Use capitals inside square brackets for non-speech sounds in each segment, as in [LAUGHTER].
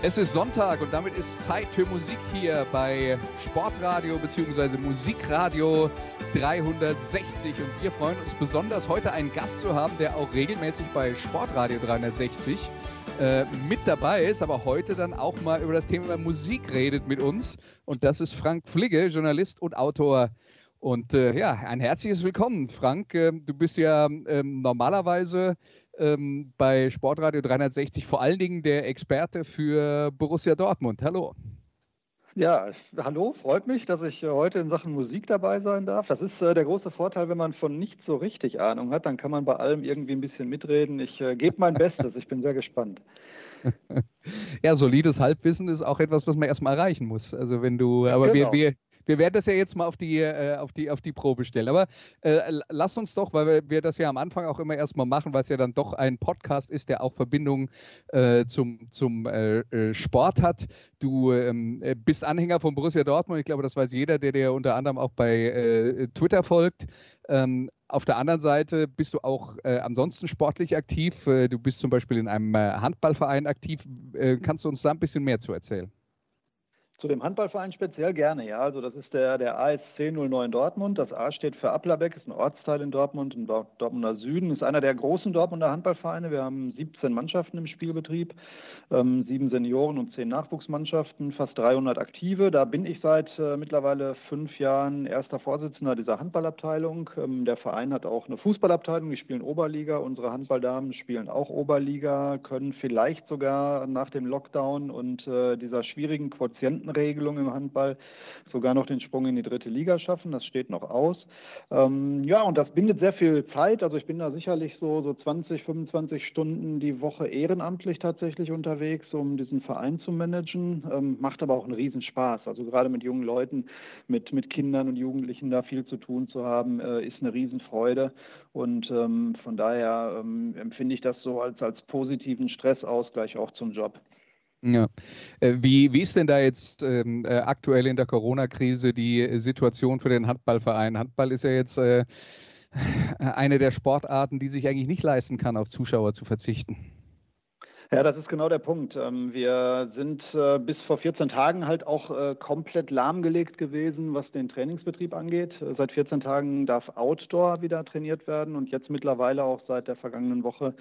Es ist Sonntag und damit ist Zeit für Musik hier bei Sportradio bzw. Musikradio 360 und wir freuen uns besonders heute einen Gast zu haben, der auch regelmäßig bei Sportradio 360 äh, mit dabei ist, aber heute dann auch mal über das Thema Musik redet mit uns und das ist Frank Fligge, Journalist und Autor. Und äh, ja, ein herzliches Willkommen, Frank. Äh, du bist ja ähm, normalerweise ähm, bei Sportradio 360 vor allen Dingen der Experte für Borussia Dortmund. Hallo. Ja, hallo, freut mich, dass ich äh, heute in Sachen Musik dabei sein darf. Das ist äh, der große Vorteil, wenn man von nichts so richtig Ahnung hat, dann kann man bei allem irgendwie ein bisschen mitreden. Ich äh, gebe mein Bestes, ich bin sehr gespannt. [LAUGHS] ja, solides Halbwissen ist auch etwas, was man erstmal erreichen muss. Also wenn du, aber genau. wir, wir, wir werden das ja jetzt mal auf die, äh, auf die, auf die Probe stellen. Aber äh, lasst uns doch, weil wir, das ja am Anfang auch immer erstmal machen, weil es ja dann doch ein Podcast ist, der auch Verbindung äh, zum, zum äh, äh, Sport hat. Du ähm, äh, bist Anhänger von Borussia Dortmund. Ich glaube, das weiß jeder, der dir unter anderem auch bei Twitter folgt. Ähm, auf der anderen Seite bist du auch äh, ansonsten sportlich aktiv. Äh, du bist zum Beispiel in einem äh, Handballverein aktiv. kannst du uns da ein bisschen mehr zu erzählen? Zu dem Handballverein speziell gerne, ja. Also das ist der, der ASC 09 Dortmund. Das A steht für Applerbeck, ist ein Ortsteil in Dortmund, im Dortmunder Süden. Ist einer der großen Dortmunder Handballvereine. Wir haben 17 Mannschaften im Spielbetrieb, ähm, sieben Senioren und zehn Nachwuchsmannschaften, fast 300 Aktive. Da bin ich seit äh, mittlerweile fünf Jahren erster Vorsitzender dieser Handballabteilung. Ähm, der Verein hat auch eine Fußballabteilung, die spielen Oberliga. Unsere Handballdamen spielen auch Oberliga, können vielleicht sogar nach dem Lockdown und äh, dieser schwierigen Quotienten Quotenregelung im Handball sogar noch den Sprung in die dritte Liga schaffen. Das steht noch aus. Ähm, ja, und das bindet sehr viel Zeit. Also ich bin da sicherlich so, so 20, 25 Stunden die Woche ehrenamtlich tatsächlich unterwegs, um diesen Verein zu managen. Ähm, macht aber auch einen Riesenspaß. Also gerade mit jungen Leuten, mit, mit Kindern und Jugendlichen da viel zu tun zu haben, äh, ist eine Riesenfreude. Und ähm, von daher ähm, empfinde ich das so als, als positiven Stressausgleich auch zum Job. Ja. Äh, wie, wie ist denn da jetzt ähm, äh, aktuell in der Corona-Krise die Situation für den Handballverein? Handball ist ja jetzt äh, eine der Sportarten, die sich eigentlich nicht leisten kann, auf Zuschauer zu verzichten. Ja, das ist genau der Punkt. Ähm, wir sind äh, bis vor 14 Tagen halt auch äh, komplett lahmgelegt gewesen, was den Trainingsbetrieb angeht. Äh, seit 14 Tagen darf Outdoor wieder trainiert werden und jetzt mittlerweile auch seit der vergangenen Woche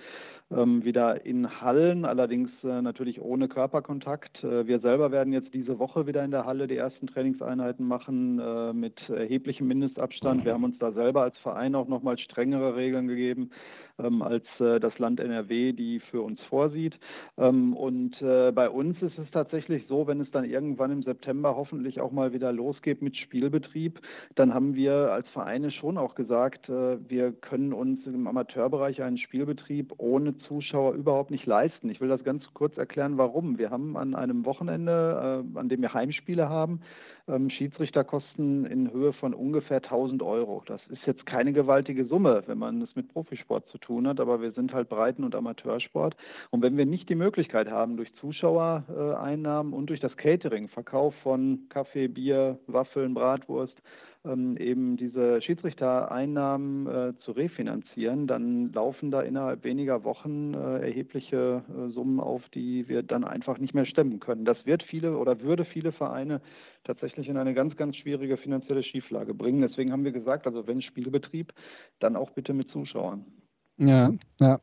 ähm, wieder in Hallen, allerdings natürlich ohne Körperkontakt. Wir selber werden jetzt diese Woche wieder in der Halle die ersten Trainingseinheiten machen mit erheblichem Mindestabstand. Wir haben uns da selber als Verein auch nochmal strengere Regeln gegeben als äh, das Land NRW die für uns vorsieht. Ähm, und äh, bei uns ist es tatsächlich so, wenn es dann irgendwann im September hoffentlich auch mal wieder losgeht mit Spielbetrieb, dann haben wir als Vereine schon auch gesagt, äh, wir können uns im Amateurbereich einen Spielbetrieb ohne Zuschauer überhaupt nicht leisten. Ich will das ganz kurz erklären, warum. Wir haben an einem Wochenende, an dem wir Heimspiele haben, ähm, Schiedsrichterkosten in Höhe von ungefähr 1000 Euro. Das ist jetzt keine gewaltige Summe, wenn man es mit Profisport zu tun hat, aber wir sind halt Breiten- und Amateursport. Und wenn wir nicht die Möglichkeit haben, durch Zuschauereinnahmen und durch das Catering, Verkauf von Kaffee, Bier, Waffeln, Bratwurst, ähm, eben diese Schiedsrichtereinnahmen äh, zu refinanzieren, dann laufen da innerhalb weniger Wochen äh, erhebliche äh, Summen auf, die wir dann einfach nicht mehr stemmen können. Das wird viele oder würde viele Vereine tatsächlich in eine ganz, ganz schwierige finanzielle Schieflage bringen. Deswegen haben wir gesagt, also wenn Spielbetrieb, dann auch bitte mit Zuschauern. Ja, ja,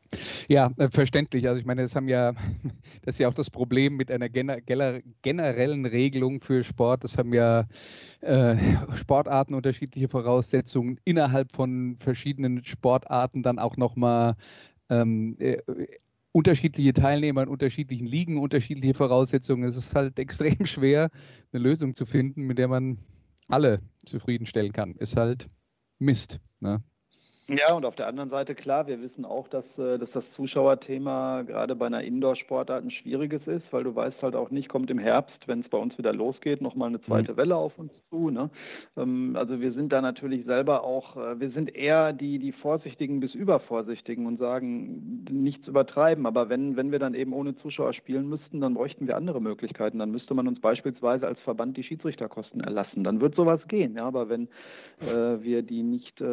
ja, äh, verständlich. Also ich meine, das haben ja, [LAUGHS] das ist ja auch das Problem mit einer generellen Regelung für Sport. Das haben ja äh, Sportarten unterschiedliche Voraussetzungen innerhalb von verschiedenen Sportarten dann auch nochmal ähm, äh, unterschiedliche Teilnehmer in unterschiedlichen Ligen, unterschiedliche Voraussetzungen. Es ist halt [LAUGHS] extrem schwer, eine Lösung zu finden, mit der man alle zufriedenstellen kann. Ist halt Mist. Ne? Ja, und auf der anderen Seite, klar, wir wissen auch, dass, äh, dass das Zuschauerthema gerade bei einer Indoor-Sportart ein schwieriges ist, weil du weißt halt auch nicht, kommt im Herbst, wenn es bei uns wieder losgeht, nochmal eine zweite mhm. Welle auf uns zu. Ne? Ähm, also wir sind da natürlich selber auch, äh, wir sind eher die, die Vorsichtigen bis Übervorsichtigen und sagen, nichts übertreiben. Aber wenn, wenn wir dann eben ohne Zuschauer spielen müssten, dann bräuchten wir andere Möglichkeiten. Dann müsste man uns beispielsweise als Verband die Schiedsrichterkosten erlassen. Dann wird sowas gehen. Ja? Aber wenn äh, wir die nicht äh,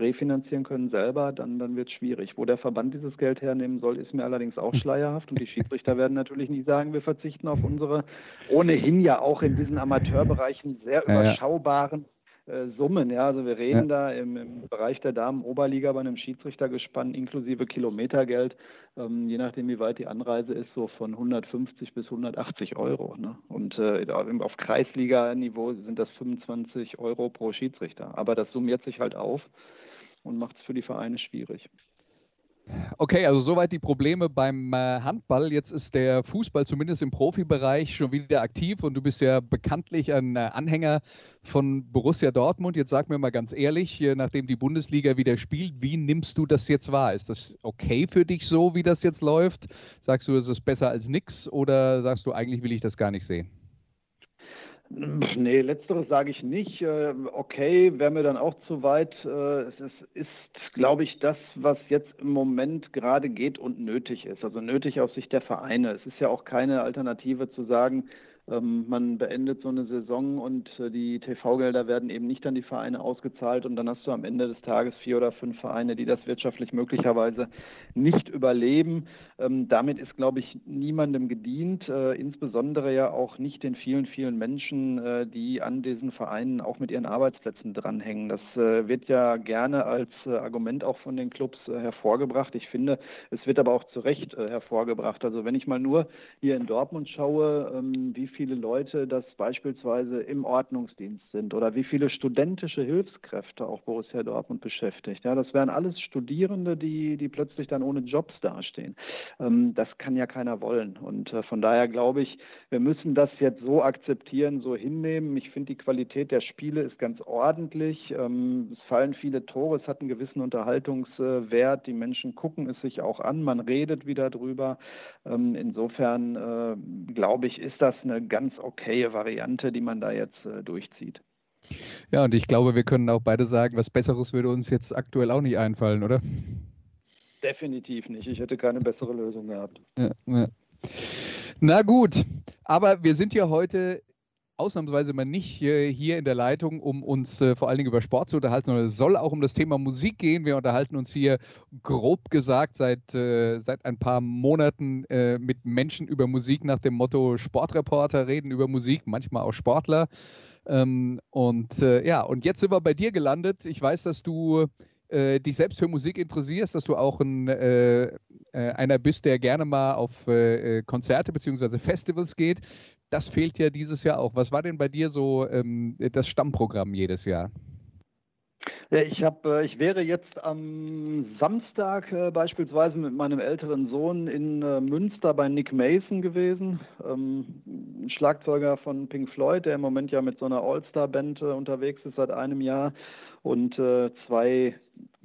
refinanzieren können selber, dann, dann wird es schwierig. Wo der Verband dieses Geld hernehmen soll, ist mir allerdings auch hm. schleierhaft. Und die Schiedsrichter werden natürlich nicht sagen, wir verzichten auf unsere ohnehin ja auch in diesen Amateurbereichen sehr überschaubaren äh, Summen. Ja, also wir reden ja. da im, im, Bereich der Damen-Oberliga bei einem Schiedsrichtergespann inklusive Kilometergeld, ähm, je nachdem wie weit die Anreise ist, so von 150 bis 180 Euro. Ne? Und äh, auf Kreisliga-Niveau sind das 25 Euro pro Schiedsrichter. Aber das summiert sich halt auf und macht es für die Vereine schwierig. Okay, also soweit die Probleme beim äh, Handball. Jetzt ist der Fußball zumindest im Profibereich schon wieder aktiv und du bist ja bekanntlich ein äh, Anhänger von Borussia Dortmund. Jetzt sag mir mal ganz ehrlich, nachdem die Bundesliga wieder spielt, wie nimmst du das jetzt wahr? Ist das okay für dich so, wie das jetzt läuft? Sagst du, es ist besser als nichts oder sagst du, eigentlich will ich das gar nicht sehen? Nee, letzteres sage ich nicht. Äh, okay, wäre mir dann auch zu weit. Äh, es ist, ist glaube ich, das, was jetzt im Moment gerade geht und nötig ist. Also nötig aus Sicht der Vereine. Es ist ja auch keine Alternative zu sagen, man beendet so eine Saison und äh, die TV-Gelder werden eben nicht an die Vereine ausgezahlt und dann hast du am Ende des Tages vier oder fünf Vereine, die das wirtschaftlich möglicherweise nicht überleben. Ähm, damit ist, glaube ich, niemandem gedient, äh, insbesondere ja auch nicht den vielen, vielen Menschen, äh, die an diesen Vereinen auch mit ihren Arbeitsplätzen dranhängen. Das wird ja gerne als Argument auch von den Clubs hervorgebracht. Ich finde, es wird aber auch zu Recht hervorgebracht. Also wenn ich mal nur hier in Dortmund schaue, ähm, wie viele Leute das beispielsweise im Ordnungsdienst sind oder wie viele studentische Hilfskräfte auch Borussia Dortmund beschäftigt. Ja, das wären alles Studierende, die, die plötzlich dann ohne Jobs dastehen. Ähm, das kann ja keiner wollen. Und äh, von daher glaube ich, wir müssen das jetzt so akzeptieren, so hinnehmen. Ich finde, die Qualität der Spiele ist ganz ordentlich. Ähm, es fallen viele Tore, es hat einen gewissen Unterhaltungswert. Die Menschen gucken es sich auch an, man redet wieder drüber. Ähm, insofern äh, glaube ich, ist das eine ganz okaye Variante, die man da jetzt äh, durchzieht. Ja, und ich glaube, wir können auch beide sagen, was Besseres würde uns jetzt aktuell auch nicht einfallen, oder? Definitiv nicht. Ich hätte keine bessere Lösung gehabt. Ja, ja. Na gut, aber wir sind ja heute ausnahmsweise mal nicht äh, hier in der Leitung, um uns äh, vor allen Dingen über Sport zu unterhalten, sondern es soll auch um das Thema Musik gehen. Wir unterhalten uns hier grob gesagt seit, äh, seit ein paar Monaten äh, mit Menschen über Musik nach dem Motto Sportreporter reden über Musik, manchmal auch Sportler. Ähm, und äh, ja, und jetzt sind wir bei dir gelandet. Ich weiß, dass du äh, dich selbst für Musik interessierst, dass du auch ein, äh, einer bist, der gerne mal auf äh, Konzerte bzw. Festivals geht das fehlt ja dieses Jahr auch. Was war denn bei dir so ähm, das Stammprogramm jedes Jahr? Ja, ich habe, äh, ich wäre jetzt am Samstag äh, beispielsweise mit meinem älteren Sohn in äh, Münster bei Nick Mason gewesen, ähm, Schlagzeuger von Pink Floyd, der im Moment ja mit so einer All-Star-Band äh, unterwegs ist seit einem Jahr und äh, zwei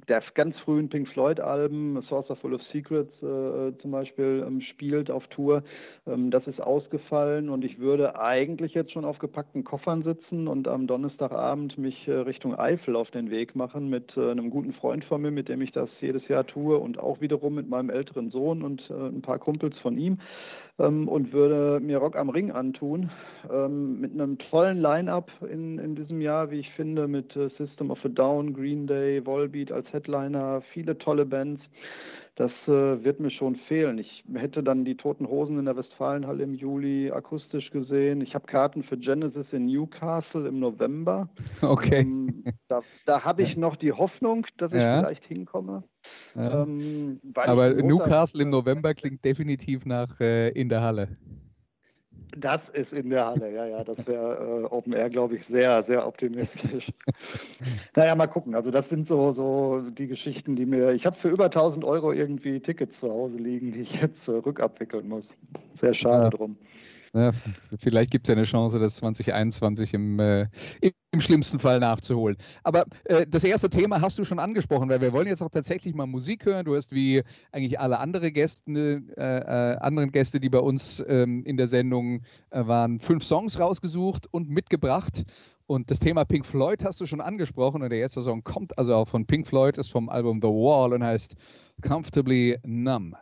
der ganz frühen Pink Floyd-Alben, Saucer Full of Secrets äh, zum Beispiel, ähm, spielt auf Tour. Ähm, das ist ausgefallen und ich würde eigentlich jetzt schon auf gepackten Koffern sitzen und am Donnerstagabend mich äh, Richtung Eifel auf den Weg machen mit äh, einem guten Freund von mir, mit dem ich das jedes Jahr tue und auch wiederum mit meinem älteren Sohn und äh, ein paar Kumpels von ihm ähm, und würde mir Rock am Ring antun. Ähm, mit einem tollen Line-Up in, in diesem Jahr, wie ich finde, mit äh, System of a Down, Green Day, Volbeat als Headliner, viele tolle Bands. Das äh, wird mir schon fehlen. Ich hätte dann die Toten Hosen in der Westfalenhalle im Juli akustisch gesehen. Ich habe Karten für Genesis in Newcastle im November. Okay. Ähm, da, da habe ich noch die Hoffnung, dass ich ja. vielleicht hinkomme. Ja. Ähm, Aber Newcastle im November klingt definitiv nach äh, in der Halle. Das ist in der Halle, ja, ja. Das wäre äh, Open Air, glaube ich, sehr, sehr optimistisch. [LAUGHS] naja, mal gucken. Also das sind so, so die Geschichten, die mir. Ich habe für über 1000 Euro irgendwie Tickets zu Hause liegen, die ich jetzt äh, rückabwickeln muss. Sehr schade ja. drum. Ja, vielleicht gibt es ja eine Chance, das 2021 im, äh, im schlimmsten Fall nachzuholen. Aber äh, das erste Thema hast du schon angesprochen, weil wir wollen jetzt auch tatsächlich mal Musik hören. Du hast wie eigentlich alle andere Gäste, äh, äh, anderen Gäste, die bei uns ähm, in der Sendung äh, waren, fünf Songs rausgesucht und mitgebracht. Und das Thema Pink Floyd hast du schon angesprochen und der erste Song kommt also auch von Pink Floyd, ist vom Album The Wall und heißt Comfortably Numb.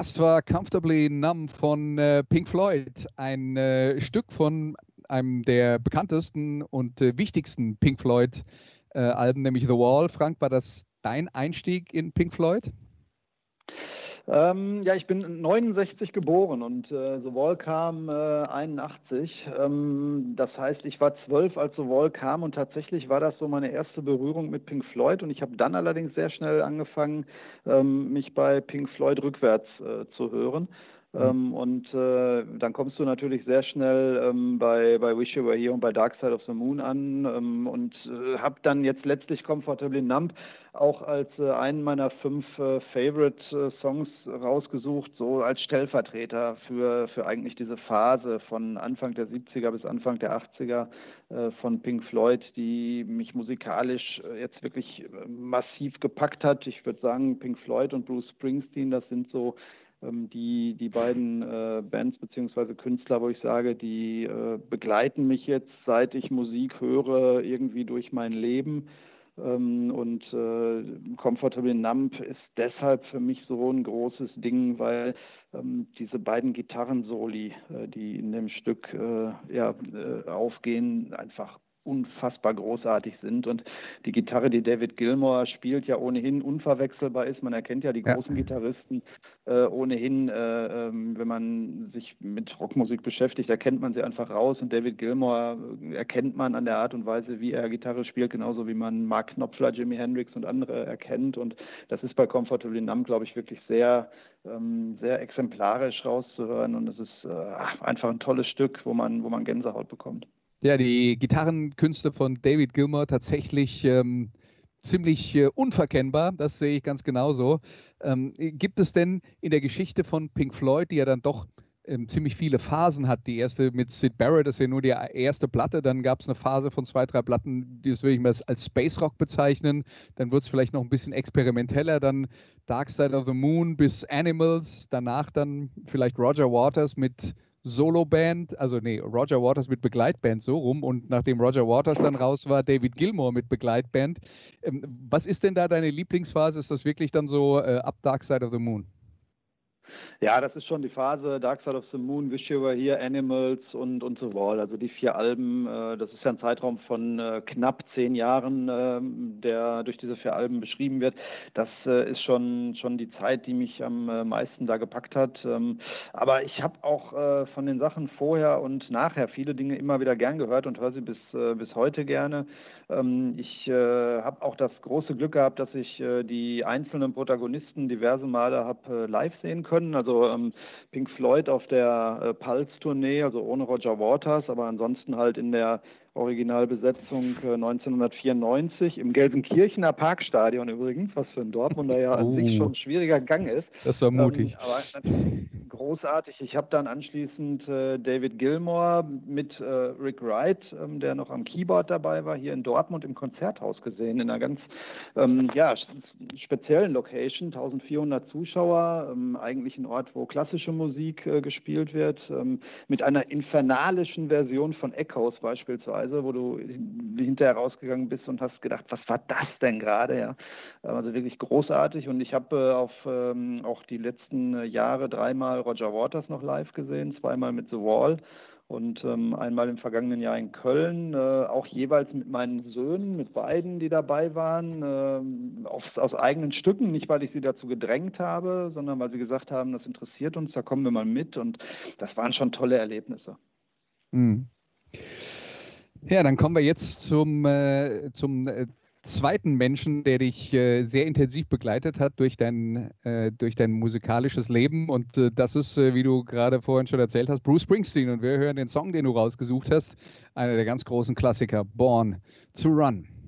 Das war Comfortably Numb von äh, Pink Floyd, ein äh, Stück von einem der bekanntesten und äh, wichtigsten Pink Floyd-Alben, äh, nämlich The Wall. Frank, war das dein Einstieg in Pink Floyd? Ähm, ja, ich bin 69 geboren und äh, The Wall kam äh, 81. Ähm, das heißt, ich war zwölf, als The Wall kam und tatsächlich war das so meine erste Berührung mit Pink Floyd und ich habe dann allerdings sehr schnell angefangen, ähm, mich bei Pink Floyd rückwärts äh, zu hören. Mhm. Ähm, und äh, dann kommst du natürlich sehr schnell ähm, bei, bei Wish You Were Here und bei Dark Side of the Moon an ähm, und äh, habe dann jetzt letztlich Comfortably Numb auch als äh, einen meiner fünf äh, Favorite äh, Songs rausgesucht, so als Stellvertreter für, für eigentlich diese Phase von Anfang der 70er bis Anfang der 80er äh, von Pink Floyd, die mich musikalisch äh, jetzt wirklich massiv gepackt hat. Ich würde sagen, Pink Floyd und Bruce Springsteen, das sind so ähm, die, die beiden äh, Bands beziehungsweise Künstler, wo ich sage, die äh, begleiten mich jetzt, seit ich Musik höre, irgendwie durch mein Leben. Ähm, und äh, Comfortable Numb ist deshalb für mich so ein großes Ding, weil ähm, diese beiden Gitarrensoli, äh, die in dem Stück äh, ja, äh, aufgehen, einfach unfassbar großartig sind. Und die Gitarre, die David Gilmour spielt, ja ohnehin unverwechselbar ist. Man erkennt ja die großen ja. Gitarristen äh, ohnehin, äh, ähm, wenn man sich mit Rockmusik beschäftigt, erkennt man sie einfach raus. Und David Gilmour äh, erkennt man an der Art und Weise, wie er Gitarre spielt, genauso wie man Mark Knopfler, Jimi Hendrix und andere erkennt. Und das ist bei Comfortably Numb, glaube ich, wirklich sehr ähm, sehr exemplarisch rauszuhören und es ist äh, einfach ein tolles Stück, wo man, wo man Gänsehaut bekommt. Ja, die Gitarrenkünste von David Gilmour tatsächlich ähm, ziemlich äh, unverkennbar, das sehe ich ganz genauso. Ähm, gibt es denn in der Geschichte von Pink Floyd, die ja dann doch ähm, ziemlich viele Phasen hat, die erste mit Sid Barrett, das ist ja nur die erste Platte, dann gab es eine Phase von zwei, drei Platten, das würde ich mal als Space Rock bezeichnen, dann wird es vielleicht noch ein bisschen experimenteller, dann Dark Side of the Moon bis Animals, danach dann vielleicht Roger Waters mit Solo-Band, also nee, Roger Waters mit Begleitband so rum und nachdem Roger Waters dann raus war, David Gilmour mit Begleitband. Ähm, was ist denn da deine Lieblingsphase? Ist das wirklich dann so äh, ab Dark Side of the Moon? Ja, das ist schon die Phase Dark Side of the Moon, Wish You Were Here, Animals und, und The Wall. Also die vier Alben, äh, das ist ja ein Zeitraum von äh, knapp zehn Jahren, äh, der durch diese vier Alben beschrieben wird. Das äh, ist schon, schon die Zeit, die mich am äh, meisten da gepackt hat. Ähm, aber ich habe auch äh, von den Sachen vorher und nachher viele Dinge immer wieder gern gehört und höre sie bis, bis heute gerne. Ähm, ich äh, habe auch das große Glück gehabt, dass ich äh, die einzelnen Protagonisten diverse Male habe äh, live sehen können. Also ähm, Pink Floyd auf der äh, Pulse-Tournee, also ohne Roger Waters, aber ansonsten halt in der Originalbesetzung 1994 äh, im Gelsenkirchener Parkstadion übrigens, was für ein Dortmunder ja an sich oh. schon ein schwieriger Gang ist. Das war mutig. Ähm, aber natürlich großartig. Ich habe dann anschließend äh, David Gilmore mit äh, Rick Wright, ähm, der noch am Keyboard dabei war, hier in Dortmund im Konzerthaus gesehen, in einer ganz ähm, ja, speziellen Location, 1400 Zuschauer, ähm, eigentlich ein Ort, wo klassische Musik äh, gespielt wird, ähm, mit einer infernalischen Version von Echoes beispielsweise Weise, wo du hinterher rausgegangen bist und hast gedacht, was war das denn gerade? Ja, also wirklich großartig. Und ich habe äh, auf ähm, auch die letzten Jahre dreimal Roger Waters noch live gesehen, zweimal mit The Wall und ähm, einmal im vergangenen Jahr in Köln, äh, auch jeweils mit meinen Söhnen, mit beiden, die dabei waren, äh, auf, aus eigenen Stücken, nicht weil ich sie dazu gedrängt habe, sondern weil sie gesagt haben, das interessiert uns, da kommen wir mal mit und das waren schon tolle Erlebnisse. Mhm. Ja, dann kommen wir jetzt zum, äh, zum äh, zweiten Menschen, der dich äh, sehr intensiv begleitet hat durch dein, äh, durch dein musikalisches Leben. Und äh, das ist, wie du gerade vorhin schon erzählt hast, Bruce Springsteen. Und wir hören den Song, den du rausgesucht hast, einer der ganz großen Klassiker, Born to Run.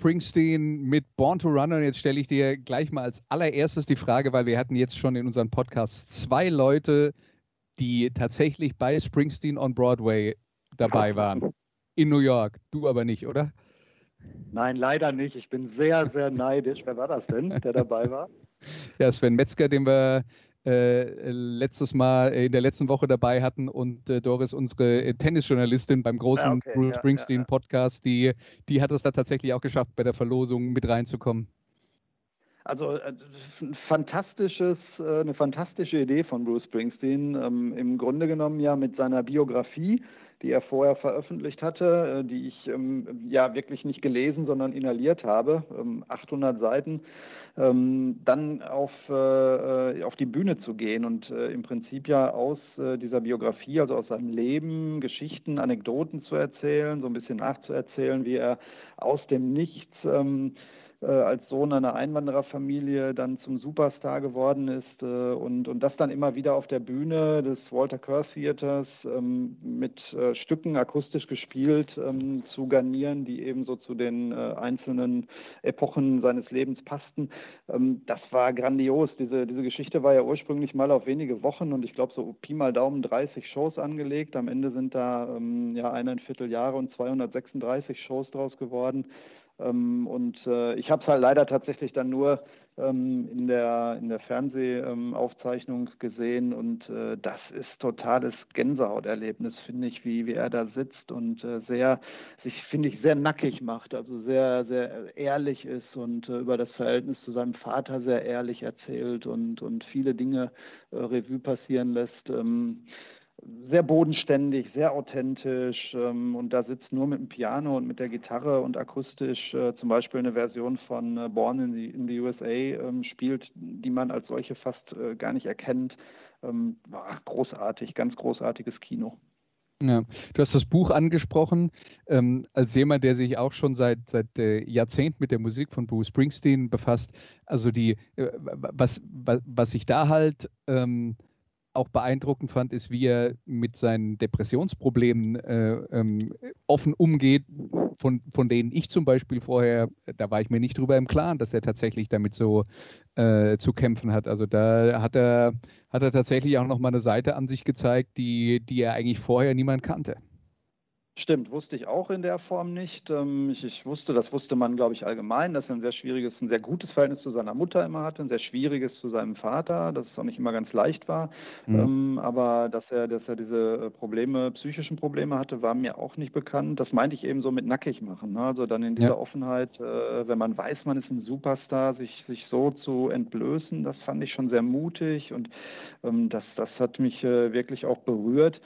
Springsteen mit Born to Run. Und jetzt stelle ich dir gleich mal als allererstes die Frage, weil wir hatten jetzt schon in unserem Podcast zwei Leute, die tatsächlich bei Springsteen on Broadway dabei waren. In New York. Du aber nicht, oder? Nein, leider nicht. Ich bin sehr, sehr neidisch. Wer war das denn, der dabei war? [LAUGHS] Ja, Sven Metzger, den wir äh, letztes Mal in der letzten Woche dabei hatten und äh, Doris, unsere äh, Tennisjournalistin beim großen ja, okay, Bruce Springsteen ja, ja, Podcast, die, die hat es da tatsächlich auch geschafft, bei der Verlosung mit reinzukommen. Also äh, ein fantastisches, äh, eine fantastische Idee von Bruce Springsteen. Ähm, Im Grunde genommen ja mit seiner Biografie, die er vorher veröffentlicht hatte, die ich ähm, ja wirklich nicht gelesen, sondern inhaliert habe. 800 ähm, Seiten ähm, dann auf, äh, auf die Bühne zu gehen und äh, im Prinzip ja aus äh, dieser Biografie, also aus seinem Leben, Geschichten, Anekdoten zu erzählen, so ein bisschen nachzuerzählen, wie er aus dem Nichts ähm, äh, als Sohn einer Einwandererfamilie dann zum Superstar geworden ist äh, und, und das dann immer wieder auf der Bühne des Walter Kerr Theaters ähm, mit äh, Stücken akustisch gespielt ähm, zu garnieren, die eben so zu den äh, einzelnen Epochen seines Lebens passten. Ähm, das war grandios. Diese, diese Geschichte war ja ursprünglich mal auf wenige Wochen und ich glaube so Pi mal Daumen 30 Shows angelegt. Am Ende sind da ja eineinviertel Jahre und 236 Shows draus geworden. Ähm, und äh, ich habe es halt leider tatsächlich dann nur ähm, in der, in der Fernsehaufzeichnung gesehen und äh, das ist totales Gänsehauterlebnis, finde ich, wie, wie er da sitzt und äh, sehr, sich, finde ich, sehr nackig macht, also sehr, sehr ehrlich ist und über das Verhältnis zu seinem Vater sehr ehrlich erzählt und, und viele Dinge Revue passieren lässt. Ähm, sehr bodenständig, sehr authentisch ähm, und da sitzt nur mit dem Piano und mit der Gitarre und akustisch äh, zum Beispiel eine Version von äh, Born in the, in the USA ähm, spielt, die man als solche fast äh, gar nicht erkennt. Ähm, ach, großartig, ganz großartiges Kino. Ja, du hast das Buch angesprochen. Ähm, als jemand, der sich auch schon seit, seit äh, Jahrzehnten mit der Musik von Bruce Springsteen befasst, also die, äh, was, was, was ich da halt ähm, auch beeindruckend fand, ist, wie er mit seinen Depressionsproblemen äh, ähm, offen umgeht, von, von denen ich zum Beispiel vorher, da war ich mir nicht drüber im Klaren, dass er tatsächlich damit so äh, zu kämpfen hat. Also da hat er, hat er tatsächlich auch nochmal eine Seite an sich gezeigt, die, die er eigentlich vorher niemand kannte. Stimmt, wusste ich auch in der Form nicht. Ähm, ich, ich, wusste, das wusste man, glaube ich, allgemein, dass er ein sehr schwieriges, ein sehr gutes Verhältnis zu seiner Mutter immer hatte, ein sehr schwieriges zu seinem Vater, dass es auch nicht immer ganz leicht war. Mhm. Ähm, aber dass er, dass er diese äh, Probleme, psychischen Probleme hatte, war mir auch nicht bekannt. Das meinte ich eben so mit nackig machen. Ne? Also dann in dieser ja. Offenheit, äh, wenn man weiß, man ist ein Superstar, sich, sich so zu entblößen, das fand ich schon sehr mutig und ähm, das, das hat mich äh, wirklich auch berührt.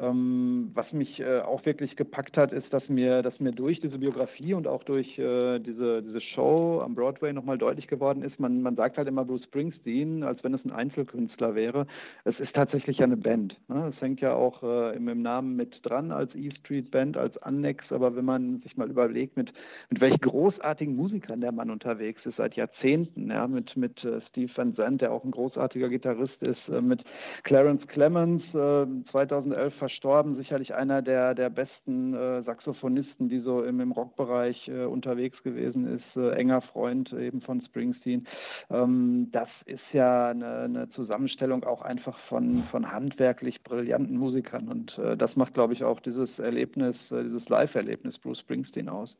Ähm, was mich äh, auch wirklich gepackt hat, ist, dass mir, dass mir durch diese Biografie und auch durch äh, diese, diese Show am Broadway nochmal deutlich geworden ist, man, man sagt halt immer Bruce Springsteen, als wenn es ein Einzelkünstler wäre. Es ist tatsächlich eine Band. Ne? Es hängt ja auch äh, im, im, Namen mit dran als E Street Band, als Annex, aber wenn man sich mal überlegt, mit, mit welchen großartigen Musikern der Mann unterwegs ist, seit Jahrzehnten, ja, mit, mit Steve Van Zandt, der auch ein großartiger Gitarrist ist, mit Clarence Clemens, 2011 äh, verstorben, sicherlich einer der, der besten äh, Saxophonisten, die so im, im Rockbereich äh, unterwegs gewesen ist, äh, enger Freund eben von Springsteen. Ähm, das ist ja eine, eine, Zusammenstellung auch einfach von, von handwerklich brillanten Musikern und äh, das macht, glaube ich, auch dieses Erlebnis, äh, dieses Live-Erlebnis Bruce Springsteen aus.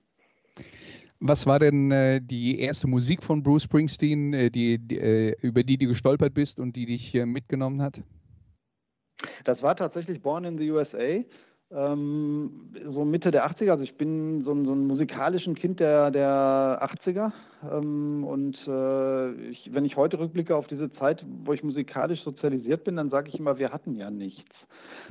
Was war denn äh, die erste Musik von Bruce Springsteen, äh, die, die äh, über die du gestolpert bist und die dich äh, mitgenommen hat? Das war tatsächlich Born in the USA. Ähm, so Mitte der 80er, also ich bin so ein, so ein musikalischen Kind der, der 80er ähm, und äh, ich, wenn ich heute rückblicke auf diese Zeit, wo ich musikalisch sozialisiert bin, dann sage ich immer, wir hatten ja nichts.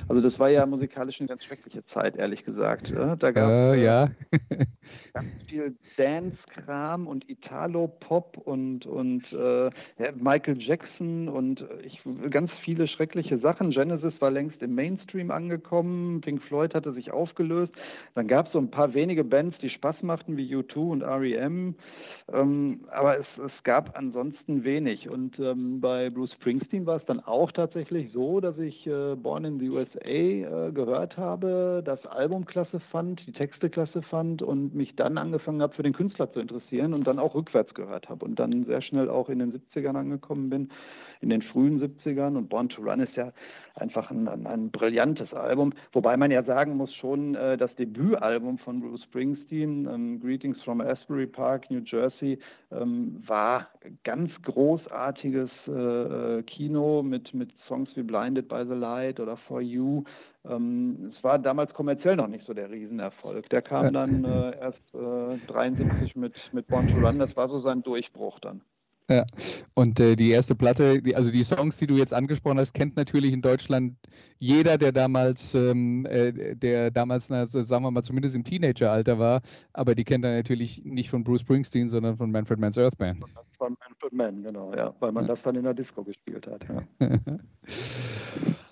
Also das war ja musikalisch eine ganz schreckliche Zeit, ehrlich gesagt. Ja? Da gab es äh, ja. [LAUGHS] ganz viel Dance-Kram und Italo-Pop und, und äh, Michael Jackson und ich, ganz viele schreckliche Sachen. Genesis war längst im Mainstream angekommen, Pink Floyd hatte sich aufgelöst. Dann gab es so ein paar wenige Bands, die Spaß machten, wie U2 und REM. Ähm, aber es, es gab ansonsten wenig. Und ähm, bei Bruce Springsteen war es dann auch tatsächlich so, dass ich äh, Born in the USA äh, gehört habe, das Album klasse fand, die Texte klasse fand und mich dann angefangen habe, für den Künstler zu interessieren und dann auch rückwärts gehört habe und dann sehr schnell auch in den 70ern angekommen bin in den frühen 70ern und Born to Run ist ja einfach ein, ein, ein brillantes Album, wobei man ja sagen muss schon, äh, das Debütalbum von Bruce Springsteen, ähm, Greetings from Asbury Park, New Jersey, ähm, war ganz großartiges äh, äh, Kino mit, mit Songs wie Blinded by the Light oder For You. Ähm, es war damals kommerziell noch nicht so der Riesenerfolg. Der kam dann äh, erst äh, 73 mit, mit Born to Run, das war so sein Durchbruch dann. Ja, und äh, die erste Platte, die, also die Songs, die du jetzt angesprochen hast, kennt natürlich in Deutschland jeder, der damals, ähm, äh, der damals, na, sagen wir mal, zumindest im Teenageralter war, aber die kennt er natürlich nicht von Bruce Springsteen, sondern von Manfred Mann's Earth Band. Von Manfred Mann, genau, ja, weil man ja. das dann in der Disco gespielt hat. Ja. [LAUGHS]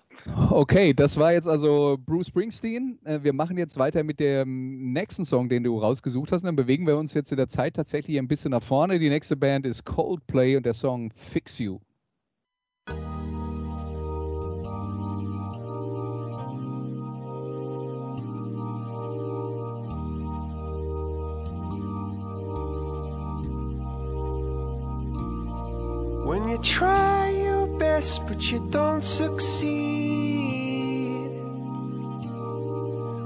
Okay, das war jetzt also Bruce Springsteen. Äh, wir machen jetzt weiter mit dem nächsten Song, den du rausgesucht hast. dann bewegen wir uns jetzt in der Zeit tatsächlich ein bisschen nach vorne. Die nächste Band ist Coldplay und der Song Fix You. When you try your best but you don't succeed.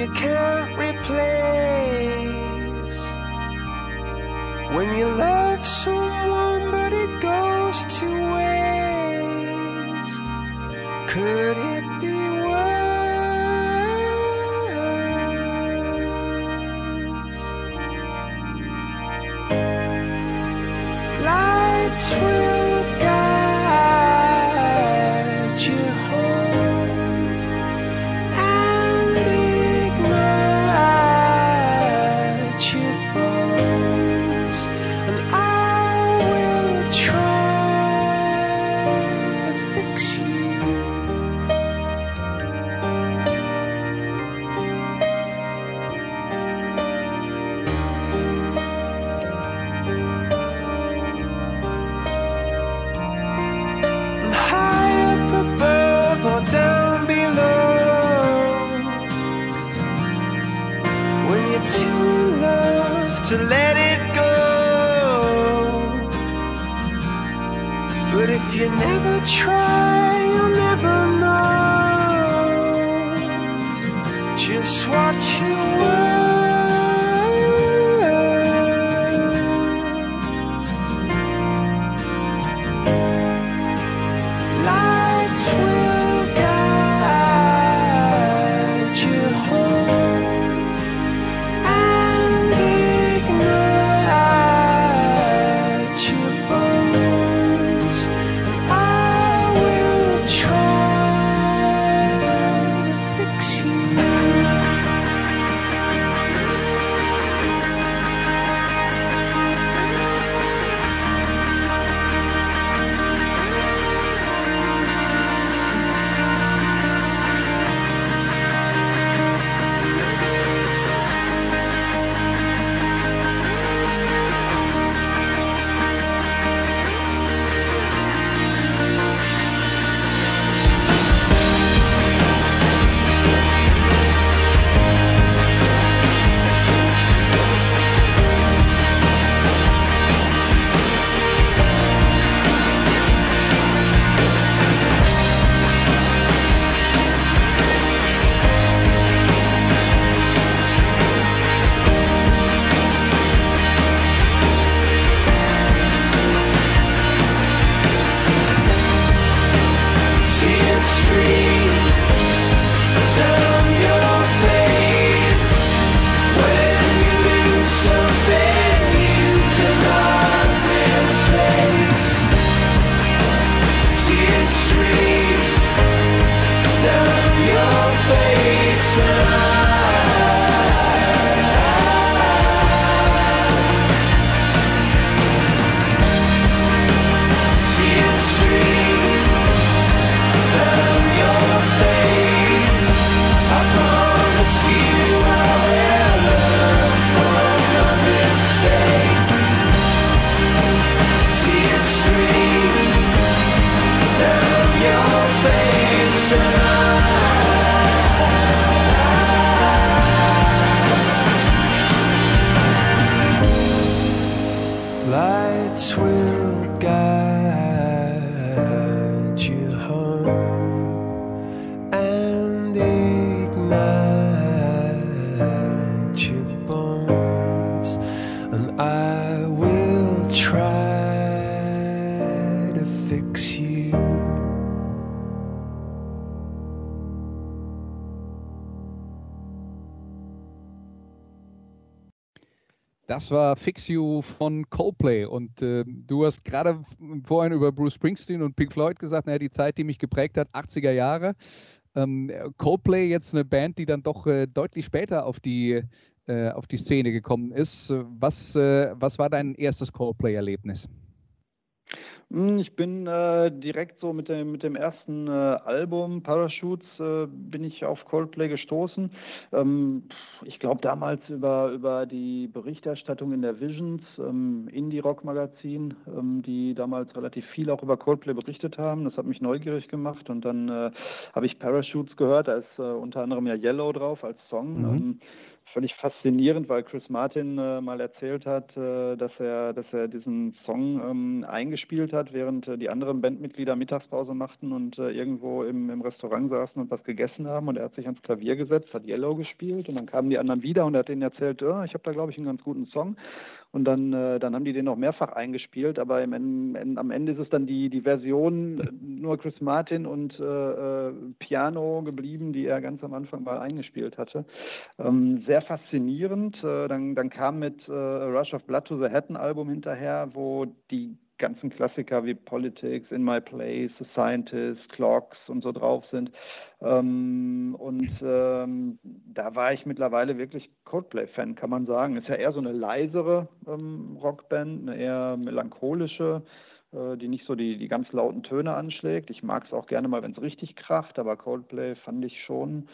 you can't replace. When you love Das war Fix You von Coldplay. Und äh, du hast gerade vorhin über Bruce Springsteen und Pink Floyd gesagt, naja, die Zeit, die mich geprägt hat, 80er Jahre. Ähm, Coldplay jetzt eine Band, die dann doch äh, deutlich später auf die, äh, auf die Szene gekommen ist. Was, äh, was war dein erstes Coldplay-Erlebnis? Hm, ich bin äh, direkt so mit dem, mit dem ersten äh, Album Parachutes äh, bin ich auf Coldplay gestoßen. Ähm, ich glaube damals über, über die Berichterstattung in der Visions, ähm, Indie-Rock-Magazin, ähm, die damals relativ viel auch über Coldplay berichtet haben. Das hat mich neugierig gemacht und dann äh, habe ich Parachutes gehört. Da ist äh, unter anderem ja Yellow drauf als Song. Mhm. Völlig faszinierend, weil Chris Martin äh, mal erzählt hat, äh, dass er, dass er diesen Song ähm, eingespielt hat, während äh, die anderen Bandmitglieder Mittagspause machten und äh, irgendwo im, im Restaurant saßen und was gegessen haben. Und er hat sich ans Klavier gesetzt, hat Yellow gespielt und dann kamen die anderen wieder und er hat ihnen erzählt, oh, ich habe da glaube ich einen ganz guten Song. Und dann, äh, dann haben die den noch mehrfach eingespielt, aber im, im, am Ende ist es dann die, die Version äh, nur Chris Martin und äh, äh, Piano geblieben, die er ganz am Anfang mal eingespielt hatte. Ähm, sehr faszinierend. Äh, dann, dann kam mit äh, Rush of Blood to the Hatton Album hinterher, wo die ganzen Klassiker wie Politics, In My Place, The Scientist, Clocks und so drauf sind. Ähm, und ähm, da war ich mittlerweile wirklich Coldplay-Fan, kann man sagen. Ist ja eher so eine leisere ähm, Rockband, eine eher melancholische, äh, die nicht so die, die ganz lauten Töne anschlägt. Ich mag es auch gerne mal, wenn es richtig kracht, aber Coldplay fand ich schon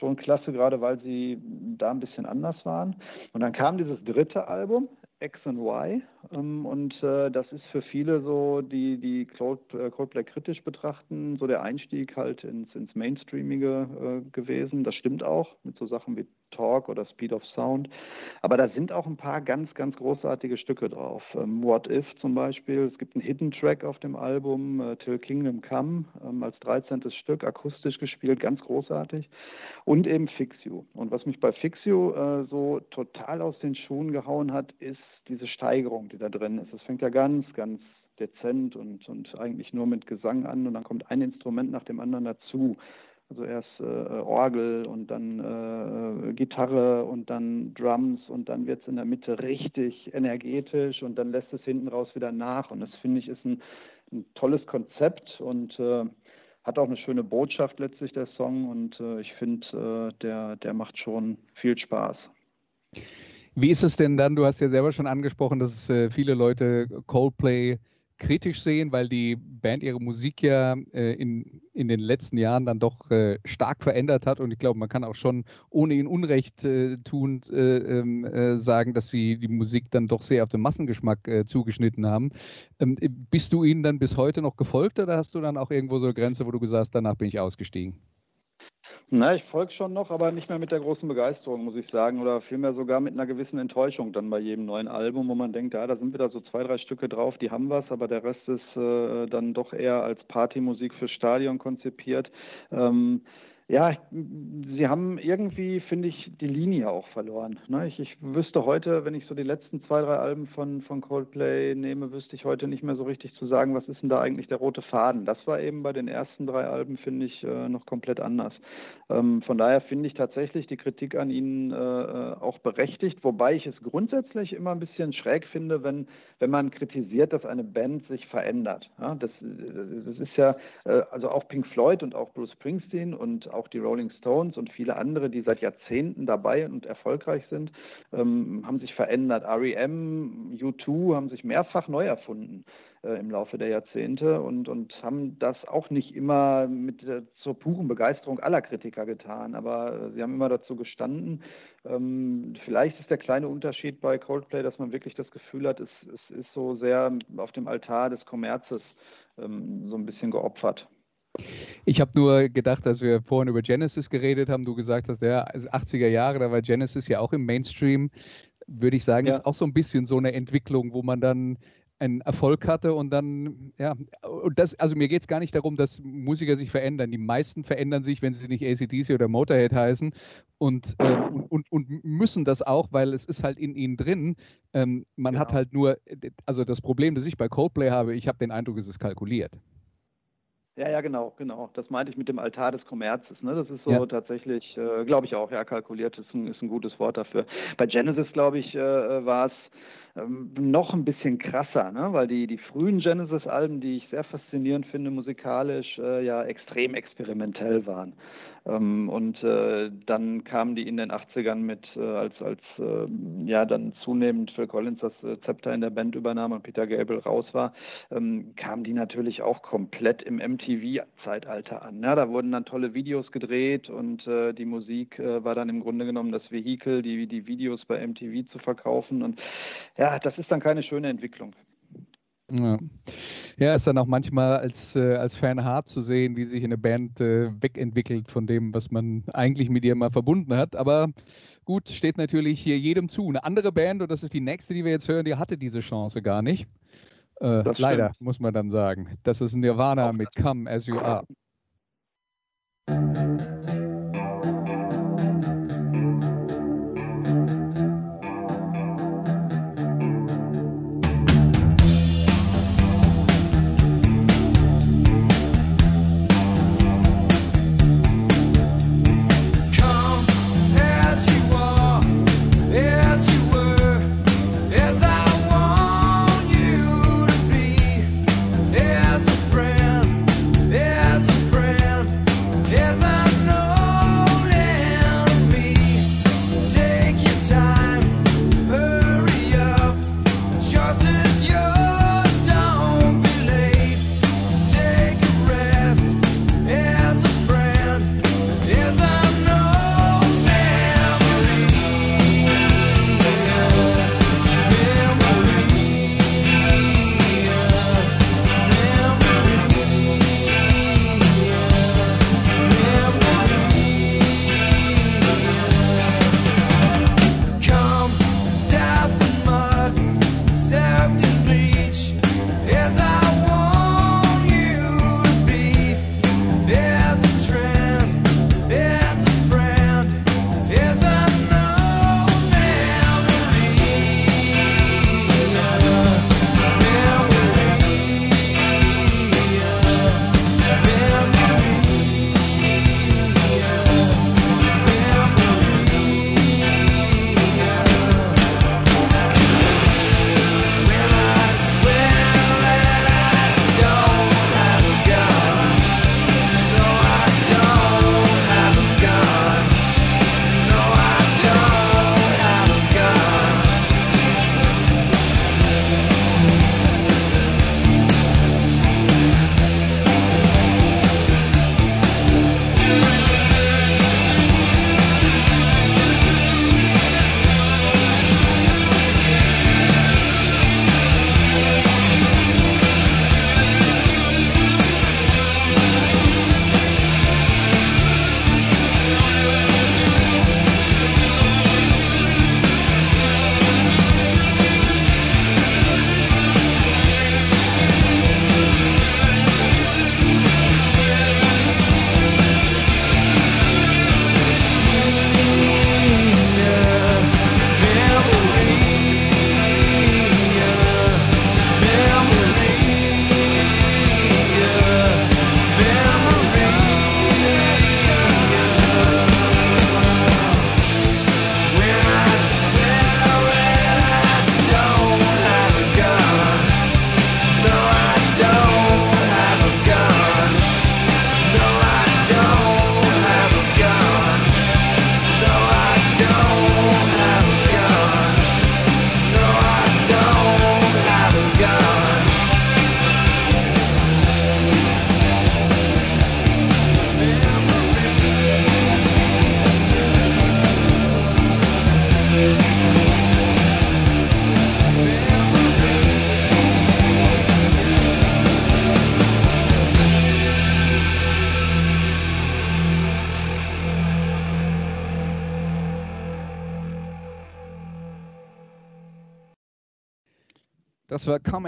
schon klasse, gerade weil sie da ein bisschen anders waren. Und dann kam dieses dritte Album, X and Y. Ähm, und äh, das ist für viele so, die, die äh, Coldplay kritisch betrachten, so der Einstieg halt ins, ins Mainstreamige äh, gewesen. Das stimmt auch, mit so Sachen wie Talk oder Speed of Sound. Aber da sind auch ein paar ganz, ganz großartige Stücke drauf. Ähm, What If zum Beispiel. Es gibt einen Hidden Track auf dem Album, äh, Till Kingdom Come, ähm, als 13. Stück, akustisch gespielt, ganz großartig. Und eben Fix You. Und was mich bei Fix You äh, so total aus den Schuhen gehauen hat, ist diese Steigerung, die da drin ist. Es fängt ja ganz, ganz dezent und, und eigentlich nur mit Gesang an und dann kommt ein Instrument nach dem anderen dazu. Also erst äh, Orgel und dann äh, Gitarre und dann Drums und dann wird es in der Mitte richtig energetisch und dann lässt es hinten raus wieder nach. Und das finde ich ist ein, ein, tolles Konzept und äh, hat auch eine schöne Botschaft letztlich der Song und äh, ich finde, äh, der, der macht schon viel Spaß. Wie ist es denn dann? Du hast ja selber schon angesprochen, dass äh, viele Leute Coldplay kritisch sehen, weil die Band ihre Musik ja äh, in, in den letzten Jahren dann doch äh, stark verändert hat. Und ich glaube, man kann auch schon, ohne ihnen Unrecht äh, tun, äh, ähm, äh, sagen, dass sie die Musik dann doch sehr auf den Massengeschmack äh, zugeschnitten haben. Ähm, bist du ihnen dann bis heute noch gefolgt oder hast du dann auch irgendwo so eine Grenze, wo du gesagt hast, danach bin ich ausgestiegen? Na, ich folge schon noch, aber nicht mehr mit der großen Begeisterung, muss ich sagen. Oder vielmehr sogar mit einer gewissen Enttäuschung dann bei jedem neuen Album, wo man denkt, ja, da sind wieder so zwei, drei Stücke drauf, die haben was, aber der Rest ist äh, dann doch eher als Partymusik fürs Stadion konzipiert. Ähm, ja, sie haben irgendwie, finde ich, die Linie auch verloren. Ne? Ich, ich wüsste heute, wenn ich so die letzten zwei, drei Alben von, von Coldplay nehme, wüsste ich heute nicht mehr so richtig zu sagen, was ist denn da eigentlich der rote Faden. Das war eben bei den ersten drei Alben, finde ich, äh, noch komplett anders. Ähm, von daher finde ich tatsächlich die Kritik an ihnen äh, äh, auch berechtigt, wobei ich es grundsätzlich immer ein bisschen schräg finde, wenn, wenn man kritisiert, dass eine Band sich verändert. Ja, das, das ist ja, äh, also auch Pink Floyd und auch Bruce Springsteen und auch die Rolling Stones und viele andere, die seit Jahrzehnten dabei und erfolgreich sind, ähm, haben sich verändert. REM, U2 haben sich mehrfach neu erfunden äh, im Laufe der Jahrzehnte und, und haben das auch nicht immer mit äh, zur puren Begeisterung aller Kritiker getan, aber sie haben immer dazu gestanden. Ähm, vielleicht ist der kleine Unterschied bei Coldplay, dass man wirklich das Gefühl hat, es, es ist so sehr auf dem Altar des Kommerzes ähm, so ein bisschen geopfert. Ich habe nur gedacht, dass wir vorhin über Genesis geredet haben, du gesagt hast, ja, 80er Jahre, da war Genesis ja auch im Mainstream, würde ich sagen, ja. ist auch so ein bisschen so eine Entwicklung, wo man dann einen Erfolg hatte und dann, ja, und das, also mir geht es gar nicht darum, dass Musiker sich verändern. Die meisten verändern sich, wenn sie nicht ACDC oder Motorhead heißen und, äh, und, und, und, müssen das auch, weil es ist halt in ihnen drin. Ähm, man genau. hat halt nur, also das Problem, das ich bei Coldplay habe, ich habe den Eindruck, es ist kalkuliert. Ja, ja, genau, genau. Das meinte ich mit dem Altar des Kommerzes. Ne? Das ist so ja. tatsächlich, äh, glaube ich auch, ja, kalkuliert ist ein, ist ein gutes Wort dafür. Bei Genesis, glaube ich, äh, war es ähm, noch ein bisschen krasser, ne? weil die, die frühen Genesis-Alben, die ich sehr faszinierend finde musikalisch, äh, ja extrem experimentell waren. Ähm, und äh, dann kamen die in den 80ern mit, äh, als, als äh, ja dann zunehmend Phil Collins das äh, Zepter in der Band übernahm und Peter Gabriel raus war, ähm, kamen die natürlich auch komplett im MTV-Zeitalter an. Ja, da wurden dann tolle Videos gedreht und äh, die Musik äh, war dann im Grunde genommen das Vehikel, die, die Videos bei MTV zu verkaufen. Und ja, das ist dann keine schöne Entwicklung. Ja. ja, ist dann auch manchmal als, äh, als Fan hart zu sehen, wie sich eine Band äh, wegentwickelt von dem, was man eigentlich mit ihr mal verbunden hat. Aber gut, steht natürlich hier jedem zu. Eine andere Band, und das ist die nächste, die wir jetzt hören, die hatte diese Chance gar nicht. Äh, leider, muss man dann sagen. Das ist Nirvana mit Come As You Are.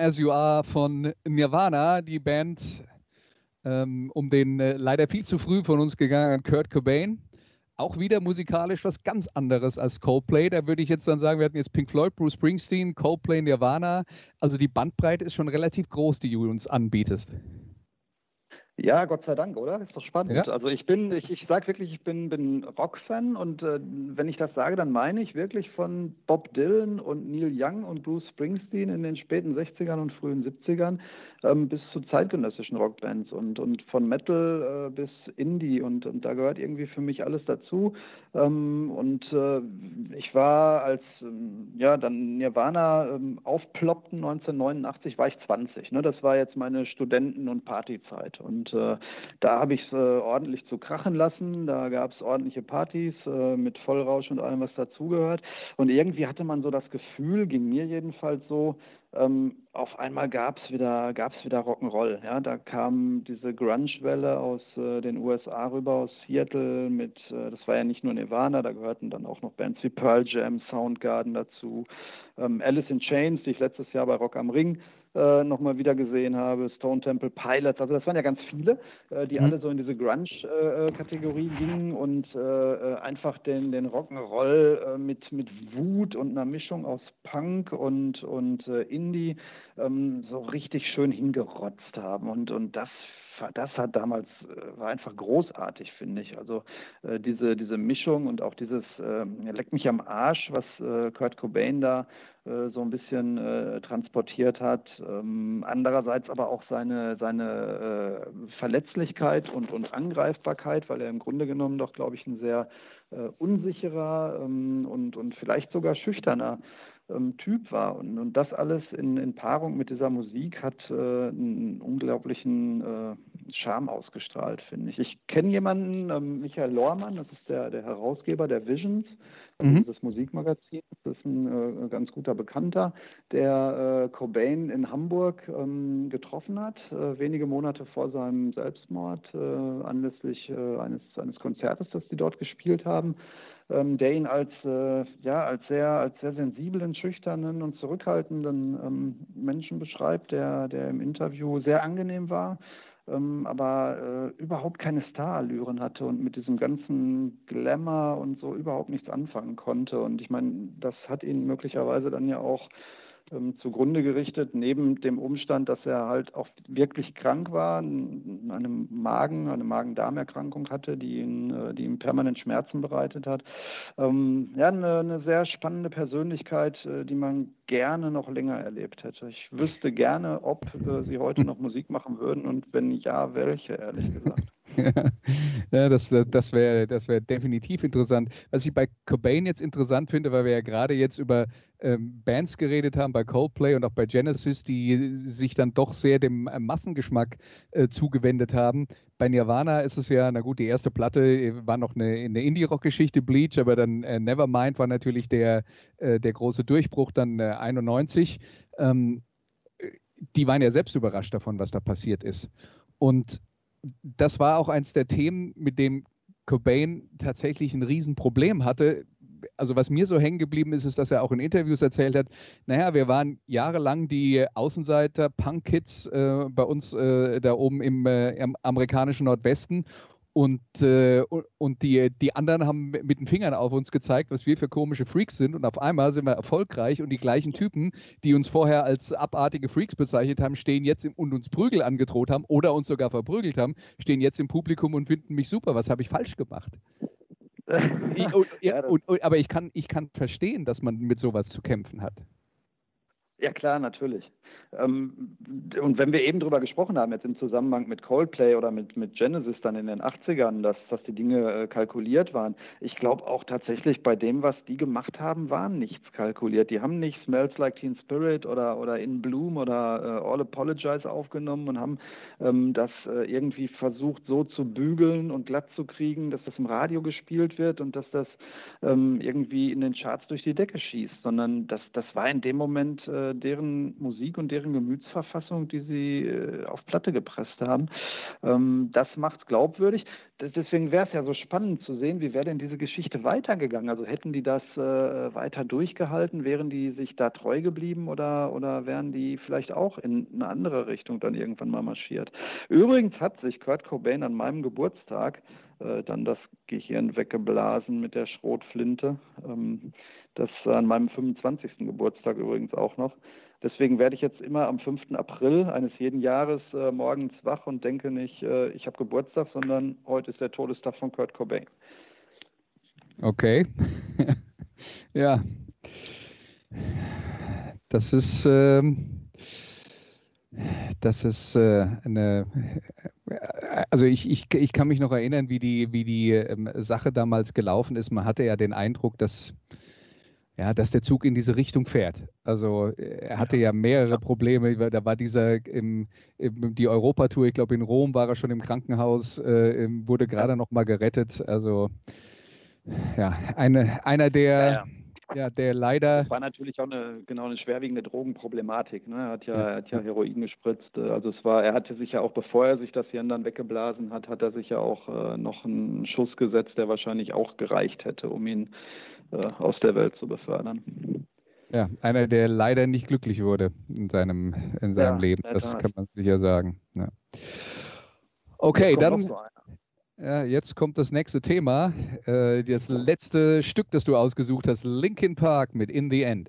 As You Are von Nirvana, die Band ähm, um den äh, leider viel zu früh von uns gegangenen Kurt Cobain. Auch wieder musikalisch was ganz anderes als Coldplay. Da würde ich jetzt dann sagen, wir hatten jetzt Pink Floyd, Bruce Springsteen, Coldplay, Nirvana. Also die Bandbreite ist schon relativ groß, die du uns anbietest. Ja, Gott sei Dank, oder? Ist doch spannend. Ja. Also ich bin, ich, ich sage wirklich, ich bin, bin Rock-Fan und äh, wenn ich das sage, dann meine ich wirklich von Bob Dylan und Neil Young und Bruce Springsteen in den späten 60ern und frühen 70ern ähm, bis zu zeitgenössischen Rockbands und, und von Metal äh, bis Indie und, und da gehört irgendwie für mich alles dazu. Ähm, und äh, ich war als ähm, ja dann Nirvana ähm, aufploppten 1989 war ich 20. Ne? Das war jetzt meine Studenten- und Partyzeit und und äh, da habe ich es äh, ordentlich zu krachen lassen. Da gab es ordentliche Partys äh, mit Vollrausch und allem, was dazugehört. Und irgendwie hatte man so das Gefühl, ging mir jedenfalls so, ähm, auf einmal gab es wieder, gab's wieder Rock'n'Roll. Ja? Da kam diese Grunge-Welle aus äh, den USA rüber, aus Seattle mit, äh, das war ja nicht nur Nirvana, da gehörten dann auch noch Bands wie Pearl Jam, Soundgarden dazu, ähm, Alice in Chains, die ich letztes Jahr bei Rock am Ring äh, nochmal wieder gesehen habe, Stone Temple Pilots, also das waren ja ganz viele, äh, die mhm. alle so in diese Grunge-Kategorie äh, gingen und äh, äh, einfach den, den Rock'n'Roll äh, mit, mit Wut und einer Mischung aus Punk und, und Indie ähm, so richtig schön hingerotzt haben und, und das das hat damals war einfach großartig, finde ich. Also äh, diese diese Mischung und auch dieses äh, leck mich am Arsch, was äh, Kurt Cobain da äh, so ein bisschen äh, transportiert hat. Ähm, andererseits aber auch seine, seine äh, Verletzlichkeit und, und Angreifbarkeit, weil er im Grunde genommen doch, glaube ich, ein sehr äh, unsicherer ähm, und, und vielleicht sogar schüchterner ähm, Typ war. Und, und das alles in, in Paarung mit dieser Musik hat äh, einen unglaublichen äh, Charme ausgestrahlt, finde ich. Ich kenne jemanden, ähm, Michael Lohrmann, das ist der, der Herausgeber der Visions, also mhm. das Musikmagazin. Das ist ein äh, ganz guter Bekannter, der äh, Cobain in Hamburg ähm, getroffen hat, äh, wenige Monate vor seinem Selbstmord, äh, anlässlich eines, eines Konzertes, das die dort gespielt haben ähm, der ihn als, äh, ja, als, sehr, als sehr sensiblen, schüchternen und zurückhaltenden ähm, Menschen beschreibt, der, der im Interview sehr angenehm war, ähm, aber äh, überhaupt keine Starallüren hatte und mit diesem ganzen Glamour und so überhaupt nichts anfangen konnte. Und ich meine, das hat ihn möglicherweise dann ja auch ähm, zugrunde gerichtet, neben dem Umstand, dass er halt auch wirklich krank war, eine Magen, eine Magen-Darm-Erkrankung hatte, die ihn, äh, die ihm permanent Schmerzen bereitet hat. Ähm, ja, eine, eine sehr spannende Persönlichkeit, äh, die man gerne noch länger erlebt hätte. Ich wüsste gerne, ob äh, sie heute noch Musik [LAUGHS] machen würden und wenn ja, welche, ehrlich gesagt. [LAUGHS] ja, das, das wäre das wär definitiv interessant. Was ich bei Cobain jetzt interessant finde, weil wir ja gerade jetzt über Bands geredet haben, bei Coldplay und auch bei Genesis, die sich dann doch sehr dem äh, Massengeschmack äh, zugewendet haben. Bei Nirvana ist es ja, na gut, die erste Platte äh, war noch eine, eine Indie-Rock-Geschichte, Bleach, aber dann äh, Nevermind war natürlich der, äh, der große Durchbruch, dann 91. Äh, ähm, die waren ja selbst überrascht davon, was da passiert ist. Und das war auch eins der Themen, mit dem Cobain tatsächlich ein Riesenproblem hatte. Also was mir so hängen geblieben ist, ist, dass er auch in Interviews erzählt hat, naja, wir waren jahrelang die Außenseiter, Punk-Kids äh, bei uns äh, da oben im, äh, im amerikanischen Nordwesten und, äh, und die, die anderen haben mit den Fingern auf uns gezeigt, was wir für komische Freaks sind. Und auf einmal sind wir erfolgreich und die gleichen Typen, die uns vorher als abartige Freaks bezeichnet haben, stehen jetzt im, und uns Prügel angedroht haben oder uns sogar verprügelt haben, stehen jetzt im Publikum und finden mich super. Was habe ich falsch gemacht? Ich, [LAUGHS] und, ja, und, aber ich kann, ich kann verstehen, dass man mit sowas zu kämpfen hat. Ja klar, natürlich. Ähm, und wenn wir eben drüber gesprochen haben, jetzt im Zusammenhang mit Coldplay oder mit, mit Genesis dann in den 80ern, dass, dass die Dinge äh, kalkuliert waren, ich glaube auch tatsächlich bei dem, was die gemacht haben, war nichts kalkuliert. Die haben nicht Smells Like Teen Spirit oder, oder In Bloom oder äh, All Apologize aufgenommen und haben ähm, das äh, irgendwie versucht so zu bügeln und glatt zu kriegen, dass das im Radio gespielt wird und dass das ähm, irgendwie in den Charts durch die Decke schießt, sondern das, das war in dem Moment äh, deren Musik und deren Gemütsverfassung, die sie äh, auf Platte gepresst haben. Ähm, das macht es glaubwürdig. deswegen wäre es ja so spannend zu sehen, wie wäre denn diese Geschichte weitergegangen? Also hätten die das äh, weiter durchgehalten, wären die sich da treu geblieben oder, oder wären die vielleicht auch in eine andere Richtung dann irgendwann mal marschiert? Übrigens hat sich Kurt Cobain an meinem Geburtstag äh, dann das Gehirn weggeblasen mit der Schrotflinte. Ähm, das an meinem 25. Geburtstag übrigens auch noch. Deswegen werde ich jetzt immer am 5. April eines jeden Jahres äh, morgens wach und denke nicht, äh, ich habe Geburtstag, sondern heute ist der Todestag von Kurt Cobain. Okay. [LAUGHS] ja. Das ist, ähm, das ist äh, eine, also ich, ich, ich kann mich noch erinnern, wie die, wie die ähm, Sache damals gelaufen ist. Man hatte ja den Eindruck, dass ja, dass der Zug in diese Richtung fährt. Also er hatte ja mehrere Probleme. Da war dieser im, im, die Europatour, ich glaube in Rom war er schon im Krankenhaus, äh, wurde gerade noch mal gerettet. Also ja, eine, einer der, ja, der leider. Das war natürlich auch eine genau eine schwerwiegende Drogenproblematik. Ne? Er hat ja, er hat ja Heroin gespritzt. Also es war, er hatte sich ja auch, bevor er sich das Hirn dann weggeblasen hat, hat er sich ja auch äh, noch einen Schuss gesetzt, der wahrscheinlich auch gereicht hätte, um ihn äh, aus der Welt zu befördern. Ja, einer, der leider nicht glücklich wurde in seinem, in seinem ja, Leben, das kann man sicher sagen. Ja. Okay, dann. Ja, jetzt kommt das nächste Thema. Äh, das letzte Stück, das du ausgesucht hast, Linkin Park mit In the End.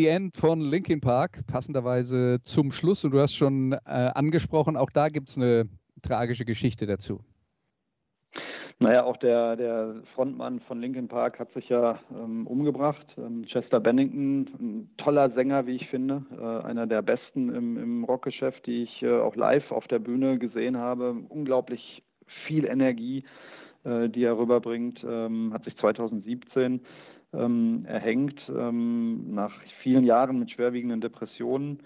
the End von Linkin Park, passenderweise zum Schluss. Und du hast schon äh, angesprochen, auch da gibt es eine tragische Geschichte dazu. Naja, auch der, der Frontmann von Linkin Park hat sich ja ähm, umgebracht. Ähm, Chester Bennington, ein toller Sänger, wie ich finde, äh, einer der besten im, im Rockgeschäft, die ich äh, auch live auf der Bühne gesehen habe. Unglaublich viel Energie, äh, die er rüberbringt, ähm, hat sich 2017 ähm, erhängt ähm, nach vielen Jahren mit schwerwiegenden Depressionen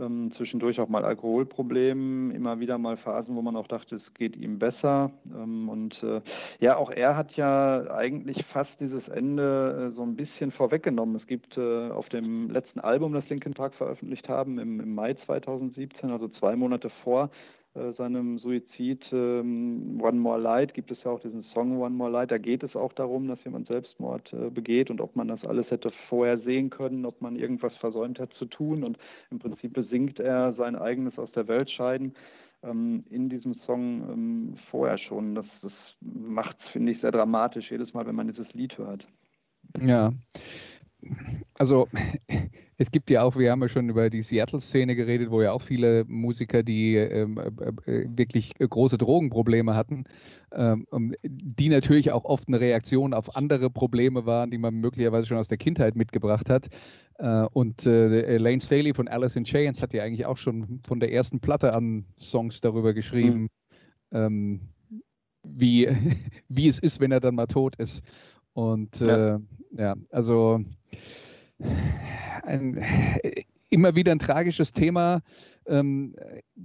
ähm, zwischendurch auch mal Alkoholproblemen, immer wieder mal Phasen, wo man auch dachte, es geht ihm besser. Ähm, und äh, ja, auch er hat ja eigentlich fast dieses Ende äh, so ein bisschen vorweggenommen. Es gibt äh, auf dem letzten Album, das Linkin Park veröffentlicht haben, im, im Mai 2017, also zwei Monate vor seinem Suizid ähm, One More Light gibt es ja auch diesen Song One More Light. Da geht es auch darum, dass jemand Selbstmord äh, begeht und ob man das alles hätte vorher sehen können, ob man irgendwas versäumt hat zu tun. Und im Prinzip besingt er sein eigenes aus der Welt scheiden ähm, in diesem Song ähm, vorher schon. Das, das macht es, finde ich, sehr dramatisch jedes Mal, wenn man dieses Lied hört. Ja. Also es gibt ja auch, wir haben ja schon über die Seattle-Szene geredet, wo ja auch viele Musiker, die ähm, äh, äh wirklich große Drogenprobleme hatten, ähm, die natürlich auch oft eine Reaktion auf andere Probleme waren, die man möglicherweise schon aus der Kindheit mitgebracht hat. Äh, und äh, Lane Staley von Alice in Chains hat ja eigentlich auch schon von der ersten Platte an Songs darüber geschrieben, mhm. ähm, wie, [LAUGHS] wie es ist, wenn er dann mal tot ist. Und ja, äh, ja also ein, immer wieder ein tragisches Thema ähm,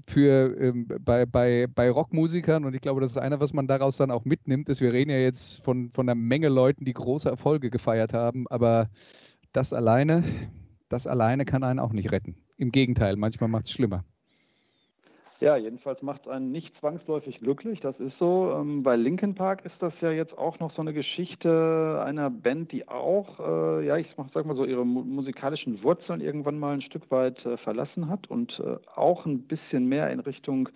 für, ähm, bei, bei, bei Rockmusikern und ich glaube, das ist einer, was man daraus dann auch mitnimmt, ist, wir reden ja jetzt von, von einer Menge Leuten, die große Erfolge gefeiert haben, aber das alleine, das alleine kann einen auch nicht retten. Im Gegenteil, manchmal macht es schlimmer. Ja, jedenfalls macht es einen nicht zwangsläufig glücklich, das ist so. Ähm, bei Linkin Park ist das ja jetzt auch noch so eine Geschichte einer Band, die auch, äh, ja, ich sag mal so, ihre mu musikalischen Wurzeln irgendwann mal ein Stück weit äh, verlassen hat und äh, auch ein bisschen mehr in Richtung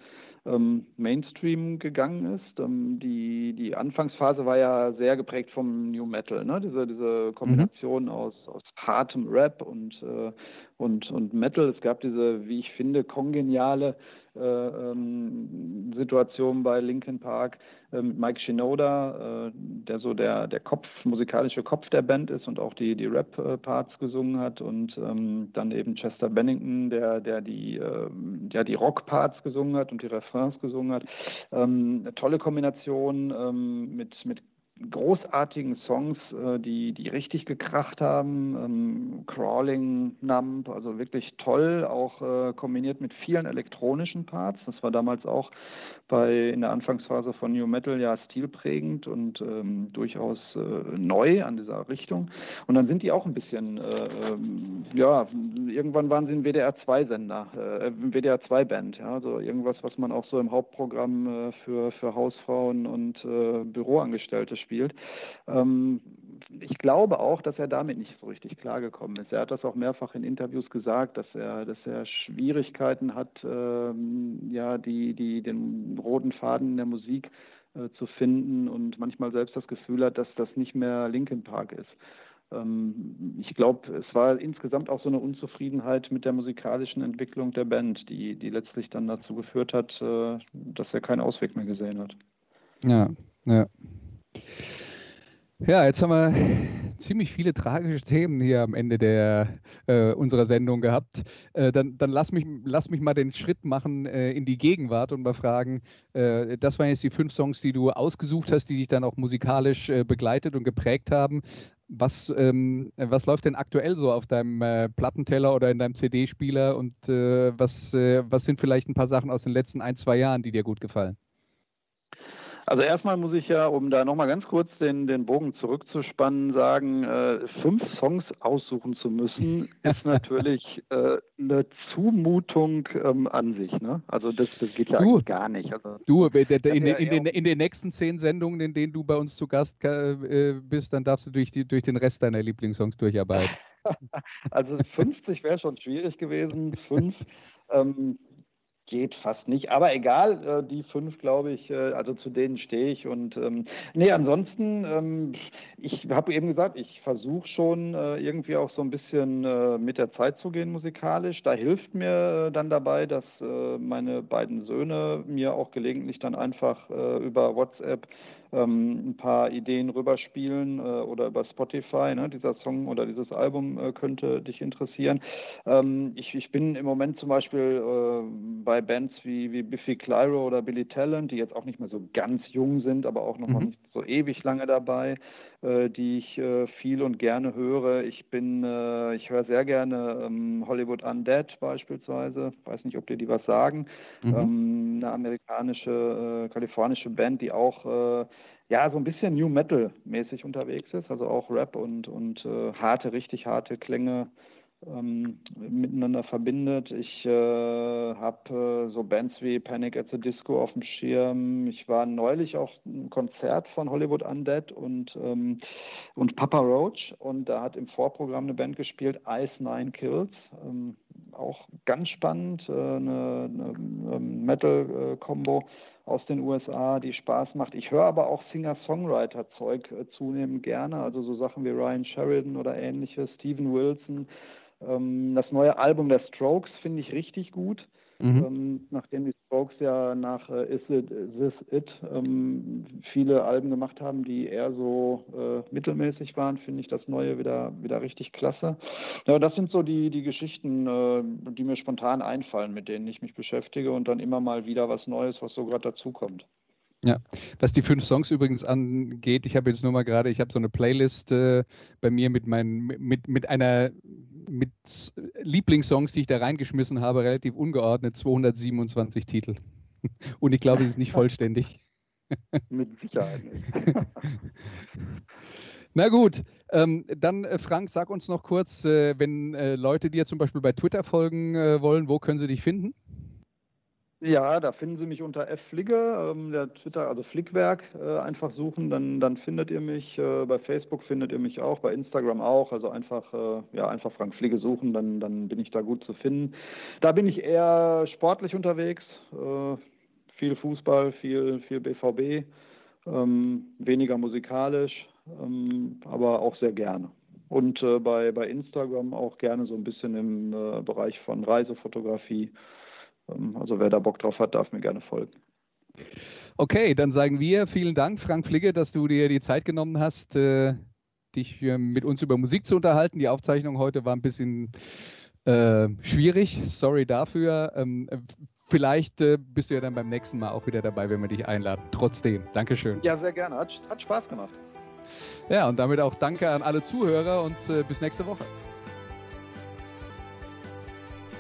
ähm, Mainstream gegangen ist. Ähm, die, die Anfangsphase war ja sehr geprägt vom New Metal, ne? diese, diese Kombination mhm. aus, aus hartem Rap und, äh, und, und Metal. Es gab diese, wie ich finde, kongeniale Situation bei Linkin Park äh, mit Mike Shinoda, äh, der so der, der Kopf, musikalische Kopf der Band ist und auch die, die Rap-Parts gesungen hat und ähm, dann eben Chester Bennington, der, der die, äh, ja, die Rock-Parts gesungen hat und die Refrains gesungen hat. Ähm, eine tolle Kombination ähm, mit, mit großartigen Songs, äh, die, die richtig gekracht haben. Ähm, Crawling, Numb, also wirklich toll, auch äh, kombiniert mit vielen elektronischen Parts. Das war damals auch bei in der Anfangsphase von New Metal ja stilprägend und ähm, durchaus äh, neu an dieser Richtung. Und dann sind die auch ein bisschen, äh, ähm, ja, irgendwann waren sie ein WDR-2-Sender, äh, WDR-2-Band, ja, also irgendwas, was man auch so im Hauptprogramm äh, für, für Hausfrauen und äh, Büroangestellte spielt. Ähm, ich glaube auch, dass er damit nicht so richtig klargekommen ist. Er hat das auch mehrfach in Interviews gesagt, dass er, dass er Schwierigkeiten hat, ähm, ja, die, die, den roten Faden in der Musik äh, zu finden und manchmal selbst das Gefühl hat, dass das nicht mehr Linkin Park ist. Ähm, ich glaube, es war insgesamt auch so eine Unzufriedenheit mit der musikalischen Entwicklung der Band, die, die letztlich dann dazu geführt hat, äh, dass er keinen Ausweg mehr gesehen hat. Ja, ja. Ja, jetzt haben wir ziemlich viele tragische Themen hier am Ende der, äh, unserer Sendung gehabt. Äh, dann dann lass, mich, lass mich mal den Schritt machen äh, in die Gegenwart und mal fragen, äh, das waren jetzt die fünf Songs, die du ausgesucht hast, die dich dann auch musikalisch äh, begleitet und geprägt haben. Was, ähm, was läuft denn aktuell so auf deinem äh, Plattenteller oder in deinem CD-Spieler und was, was sind vielleicht ein paar Sachen aus den letzten ein, zwei Jahren, die dir gut gefallen? Also erstmal muss ich ja, um da nochmal ganz kurz den, den Bogen zurückzuspannen, sagen, äh, fünf Songs aussuchen zu müssen, [LAUGHS] ist natürlich äh, eine Zumutung ähm, an sich. Ne? Also das, das geht ja du, gar nicht. Also, du, in, in, in, den, in den nächsten zehn Sendungen, in denen du bei uns zu Gast äh, bist, dann darfst du durch, die, durch den Rest deiner Lieblingssongs durcharbeiten. [LAUGHS] also 50 wäre schon schwierig gewesen. Fünf. Ähm, geht fast nicht. Aber egal, äh, die fünf, glaube ich, äh, also zu denen stehe ich. Und ähm, nee, ansonsten, ähm, ich habe eben gesagt, ich versuche schon äh, irgendwie auch so ein bisschen äh, mit der Zeit zu gehen musikalisch. Da hilft mir äh, dann dabei, dass äh, meine beiden Söhne mir auch gelegentlich dann einfach über WhatsApp ähm, ein paar Ideen rüberspielen äh, oder über Spotify. Ne? Dieser Song oder dieses Album äh, könnte dich interessieren. Ähm, ich, ich bin im Moment zum Beispiel äh, bei Bands wie, wie Biffy Clyro oder Billy Talent, die jetzt auch nicht mehr so ganz jung sind, aber auch noch mhm. mal nicht so ewig lange dabei die ich äh, viel und gerne höre. Ich bin, äh, ich höre sehr gerne ähm, Hollywood Undead beispielsweise. Weiß nicht, ob dir die was sagen. Mhm. Ähm, eine amerikanische, äh, kalifornische Band, die auch äh, ja so ein bisschen New Metal mäßig unterwegs ist, also auch Rap und und äh, harte, richtig harte Klänge ähm, miteinander verbindet. Ich äh, habe äh, so Bands wie Panic at the Disco auf dem Schirm. Ich war neulich auf einem Konzert von Hollywood Undead und, ähm, und Papa Roach und da hat im Vorprogramm eine Band gespielt, Ice Nine Kills. Ähm, auch ganz spannend, äh, eine, eine ähm, Metal-Combo aus den USA, die Spaß macht. Ich höre aber auch Singer-Songwriter-Zeug äh, zunehmend gerne, also so Sachen wie Ryan Sheridan oder ähnliches, Steven Wilson. Ähm, das neue Album der Strokes finde ich richtig gut. Mhm. Ähm, nachdem die Strokes ja nach äh, Is It, This It ähm, viele Alben gemacht haben, die eher so äh, mittelmäßig waren, finde ich das neue wieder, wieder richtig klasse. Ja, das sind so die, die Geschichten, äh, die mir spontan einfallen, mit denen ich mich beschäftige und dann immer mal wieder was Neues, was so gerade dazukommt. Ja, was die fünf Songs übrigens angeht, ich habe jetzt nur mal gerade, ich habe so eine Playlist äh, bei mir mit meinen, mit, mit einer, mit Lieblingssongs, die ich da reingeschmissen habe, relativ ungeordnet, 227 Titel. [LAUGHS] Und ich glaube, es ist nicht vollständig. [LAUGHS] mit Sicherheit nicht. [LAUGHS] Na gut, ähm, dann äh, Frank, sag uns noch kurz, äh, wenn äh, Leute dir zum Beispiel bei Twitter folgen äh, wollen, wo können sie dich finden? Ja, da finden Sie mich unter F Fligge, ähm, der Twitter, also Flickwerk, äh, einfach suchen, dann, dann findet ihr mich. Äh, bei Facebook findet ihr mich auch, bei Instagram auch. Also einfach, äh, ja, einfach Frank Fligge suchen, dann, dann bin ich da gut zu finden. Da bin ich eher sportlich unterwegs, äh, viel Fußball, viel, viel BVB, ähm, weniger musikalisch, ähm, aber auch sehr gerne. Und äh, bei, bei Instagram auch gerne so ein bisschen im äh, Bereich von Reisefotografie. Ähm, also wer da Bock drauf hat, darf mir gerne folgen. Okay, dann sagen wir vielen Dank, Frank Fligge, dass du dir die Zeit genommen hast, äh, dich mit uns über Musik zu unterhalten. Die Aufzeichnung heute war ein bisschen äh, schwierig. Sorry dafür. Ähm, vielleicht äh, bist du ja dann beim nächsten Mal auch wieder dabei, wenn wir dich einladen. Trotzdem, Dankeschön. Ja, sehr gerne. Hat, hat Spaß gemacht. Ja, und damit auch danke an alle Zuhörer und äh, bis nächste Woche.